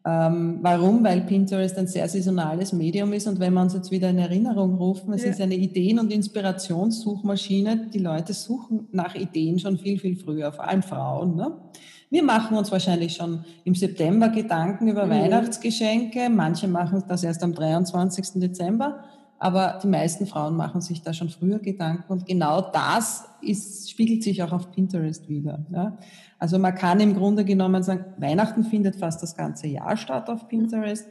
Ähm, warum? Weil Pinterest ein sehr saisonales Medium ist und wenn wir uns jetzt wieder in Erinnerung rufen, es ja. ist eine Ideen- und Inspirationssuchmaschine. Die Leute suchen nach Ideen schon viel, viel früher, vor allem Frauen. Ne? Wir machen uns wahrscheinlich schon im September Gedanken über mhm. Weihnachtsgeschenke. Manche machen das erst am 23. Dezember. Aber die meisten Frauen machen sich da schon früher Gedanken und genau das ist, spiegelt sich auch auf Pinterest wieder. Ja. Also man kann im Grunde genommen sagen, Weihnachten findet fast das ganze Jahr statt auf Pinterest.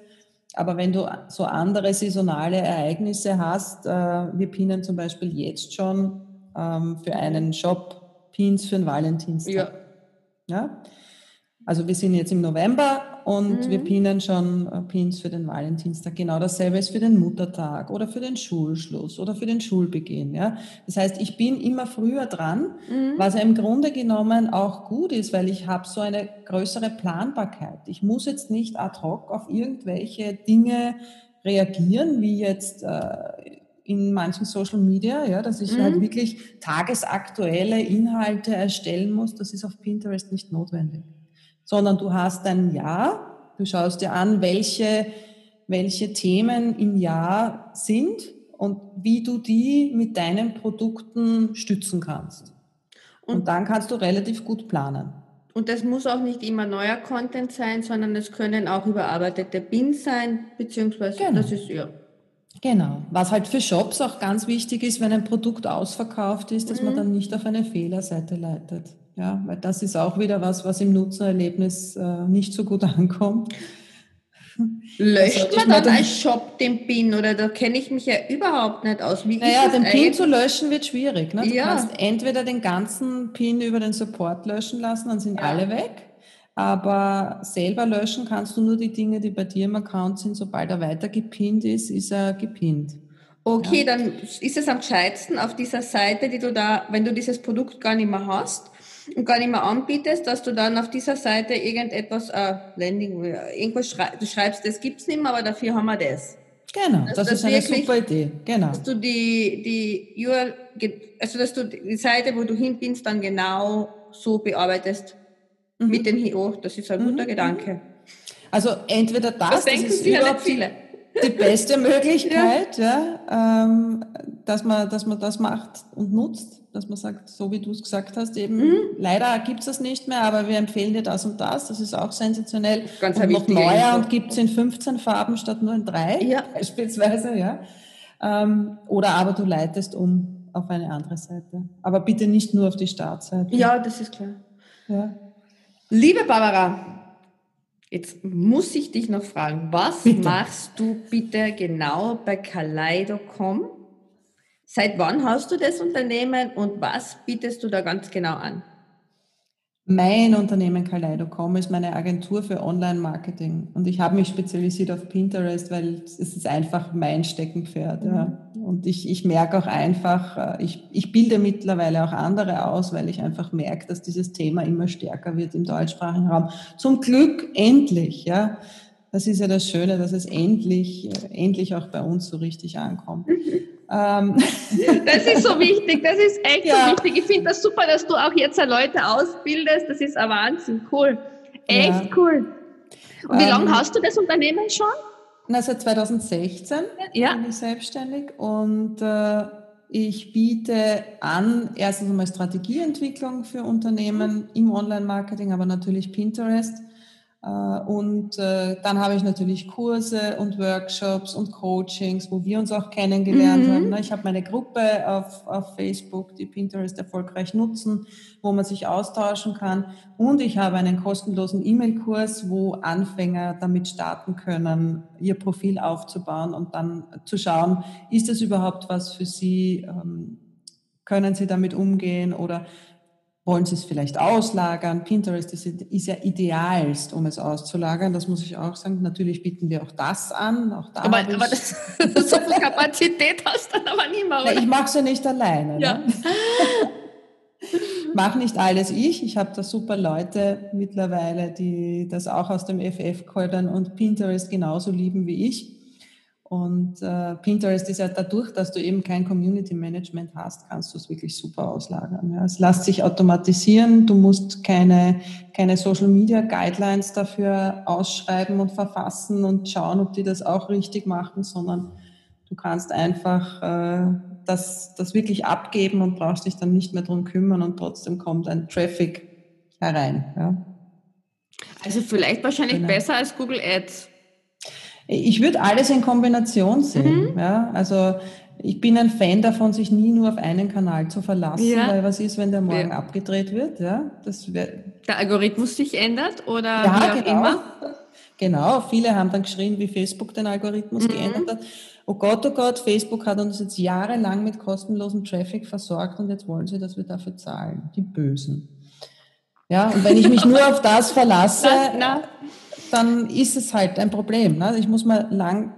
Aber wenn du so andere saisonale Ereignisse hast, äh, wir pinnen zum Beispiel jetzt schon ähm, für einen Shop Pins für den Valentinstag. Ja. ja. Also wir sind jetzt im November und mhm. wir pinnen schon äh, Pins für den Valentinstag. Genau dasselbe ist für den Muttertag oder für den Schulschluss oder für den Schulbeginn. Ja? Das heißt, ich bin immer früher dran, mhm. was ja im Grunde genommen auch gut ist, weil ich habe so eine größere Planbarkeit. Ich muss jetzt nicht ad hoc auf irgendwelche Dinge reagieren, wie jetzt äh, in manchen Social Media, ja, dass ich halt mhm. halt wirklich tagesaktuelle Inhalte erstellen muss. Das ist auf Pinterest nicht notwendig sondern du hast ein Jahr, du schaust dir an, welche, welche Themen im Jahr sind und wie du die mit deinen Produkten stützen kannst. Und, und dann kannst du relativ gut planen. Und das muss auch nicht immer neuer Content sein, sondern es können auch überarbeitete Bins sein, beziehungsweise genau. das ist ja. Genau. Was halt für Shops auch ganz wichtig ist, wenn ein Produkt ausverkauft ist, dass mhm. man dann nicht auf eine Fehlerseite leitet. Ja, weil das ist auch wieder was, was im Nutzererlebnis äh, nicht so gut ankommt. Löscht man dann als Shop den PIN oder da kenne ich mich ja überhaupt nicht aus. Wie naja, den PIN zu löschen wird schwierig. Ne? Du ja. kannst entweder den ganzen PIN über den Support löschen lassen, dann sind ja. alle weg. Aber selber löschen kannst du nur die Dinge, die bei dir im Account sind. Sobald er weiter gepinnt ist, ist er gepinnt. Okay, ja. dann ist es am gescheitsten auf dieser Seite, die du da, wenn du dieses Produkt gar nicht mehr hast, und gar nicht mehr anbietest, dass du dann auf dieser Seite irgendetwas, äh, Landing, irgendwas schreibst, du schreibst, das gibt's nicht mehr, aber dafür haben wir das. Genau, das, das ist eine wirklich, super Idee. Genau. Dass du die, die URL, also dass du die Seite, wo du hinbindst, dann genau so bearbeitest mhm. mit den HIO. Das ist ein mhm. guter Gedanke. Also entweder das, das, das ist überhaupt viele. Die beste Möglichkeit, ja. ja ähm, dass man, dass man das macht und nutzt dass man sagt, so wie du es gesagt hast, eben mhm. leider gibt es das nicht mehr, aber wir empfehlen dir das und das. Das ist auch sensationell. Ganz und noch neuer und gibt es in 15 Farben statt nur in drei ja. beispielsweise. Ja. Ähm, oder aber du leitest um auf eine andere Seite. Aber bitte nicht nur auf die Startseite. Ja, das ist klar. Ja. Liebe Barbara, jetzt muss ich dich noch fragen, was bitte. machst du bitte genau bei Kaleido.com? Seit wann hast du das Unternehmen und was bietest du da ganz genau an? Mein Unternehmen Kaleido.com ist meine Agentur für Online-Marketing und ich habe mich spezialisiert auf Pinterest, weil es ist einfach mein Steckenpferd. Mhm. Ja. Und ich, ich merke auch einfach, äh, ich, ich bilde mittlerweile auch andere aus, weil ich einfach merke, dass dieses Thema immer stärker wird im deutschsprachigen Raum. Zum Glück endlich, ja. Das ist ja das Schöne, dass es endlich, endlich auch bei uns so richtig ankommt. Mhm. Ähm. Das ist so wichtig, das ist echt ja. so wichtig. Ich finde das super, dass du auch jetzt Leute ausbildest. Das ist ein Wahnsinn, cool. Echt ja. cool. Und wie ähm, lange hast du das Unternehmen schon? Na, seit 2016 ja. bin ich selbstständig und äh, ich biete an, erstens einmal Strategieentwicklung für Unternehmen im Online-Marketing, aber natürlich Pinterest und äh, dann habe ich natürlich Kurse und Workshops und Coachings, wo wir uns auch kennengelernt mhm. haben. Ne? Ich habe meine Gruppe auf, auf Facebook, die Pinterest erfolgreich nutzen, wo man sich austauschen kann. Und ich habe einen kostenlosen E-Mail-Kurs, wo Anfänger damit starten können, ihr Profil aufzubauen und dann zu schauen, ist das überhaupt was für sie? Ähm, können sie damit umgehen oder wollen Sie es vielleicht auslagern? Pinterest ist, ist, ja idealst, um es auszulagern. Das muss ich auch sagen. Natürlich bieten wir auch das an. Auch da aber, aber das, so viel Kapazität hast du dann aber nie mehr, oder? ich mache es ja nicht alleine. Ja. Ne? mache nicht alles ich. Ich habe da super Leute mittlerweile, die das auch aus dem FF können und Pinterest genauso lieben wie ich. Und äh, Pinterest ist ja dadurch, dass du eben kein Community Management hast, kannst du es wirklich super auslagern. Ja. Es lässt sich automatisieren, du musst keine, keine Social Media Guidelines dafür ausschreiben und verfassen und schauen, ob die das auch richtig machen, sondern du kannst einfach äh, das, das wirklich abgeben und brauchst dich dann nicht mehr drum kümmern und trotzdem kommt ein Traffic herein. Ja. Also vielleicht wahrscheinlich genau. besser als Google Ads. Ich würde alles in Kombination sehen. Mhm. Ja? Also ich bin ein Fan davon, sich nie nur auf einen Kanal zu verlassen, ja. weil was ist, wenn der morgen ja. abgedreht wird? Ja, das der Algorithmus sich ändert oder ja, wie auch genau. immer? Genau, viele haben dann geschrien, wie Facebook den Algorithmus mhm. geändert hat. Oh Gott, oh Gott, Facebook hat uns jetzt jahrelang mit kostenlosem Traffic versorgt und jetzt wollen sie, dass wir dafür zahlen. Die Bösen. Ja, und wenn ich mich nur auf das verlasse, na, na dann ist es halt ein Problem. Ne? Ich muss mal lang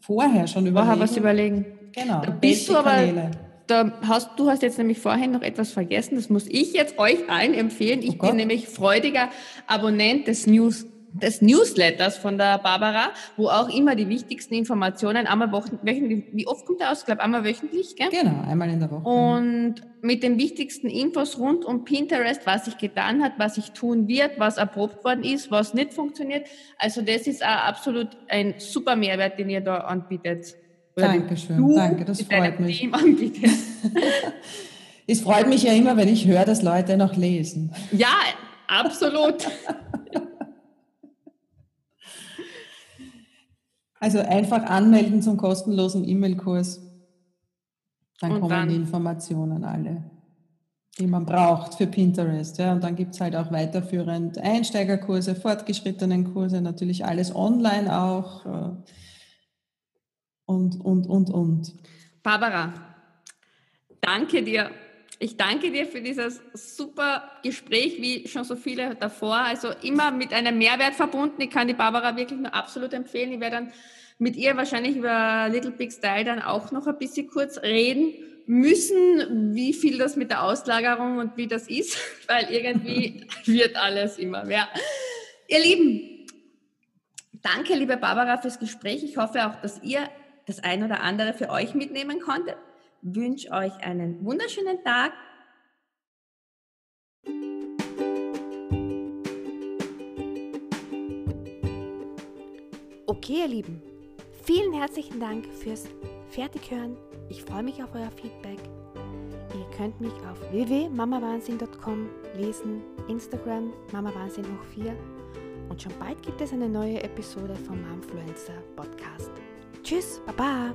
vorher schon überlegen. Vorher was überlegen. Genau. Da bist du aber, da hast, du hast jetzt nämlich vorhin noch etwas vergessen. Das muss ich jetzt euch allen empfehlen. Ich oh bin nämlich freudiger Abonnent des News des Newsletters von der Barbara, wo auch immer die wichtigsten Informationen einmal wöchentlich, wie oft kommt der aus? Ich glaube einmal wöchentlich, gell? Genau, einmal in der Woche. Und mit den wichtigsten Infos rund um Pinterest, was sich getan hat, was sich tun wird, was erprobt worden ist, was nicht funktioniert. Also das ist auch absolut ein super Mehrwert, den ihr da anbietet. Oder Dankeschön, du danke, das freut mich. Team anbietet. es freut mich ja immer, wenn ich höre, dass Leute noch lesen. Ja, absolut. Also einfach anmelden zum kostenlosen E-Mail-Kurs. Dann und kommen dann, die Informationen alle, die man braucht für Pinterest. Ja. Und dann gibt es halt auch weiterführend Einsteigerkurse, fortgeschrittenen Kurse, natürlich alles online auch. Äh, und, und, und, und. Barbara, danke dir. Ich danke dir für dieses super Gespräch, wie schon so viele davor. Also immer mit einem Mehrwert verbunden. Ich kann die Barbara wirklich nur absolut empfehlen. Ich werde dann mit ihr wahrscheinlich über Little Big Style dann auch noch ein bisschen kurz reden müssen, wie viel das mit der Auslagerung und wie das ist, weil irgendwie wird alles immer mehr. Ihr Lieben, danke, liebe Barbara, fürs Gespräch. Ich hoffe auch, dass ihr das ein oder andere für euch mitnehmen konntet. Wünsche euch einen wunderschönen Tag. Okay, ihr Lieben. Vielen herzlichen Dank fürs Fertighören. Ich freue mich auf euer Feedback. Ihr könnt mich auf www.mamawahnsinn.com lesen, Instagram mamawahnsinn hoch 4 und schon bald gibt es eine neue Episode vom Momfluencer Podcast. Tschüss, baba!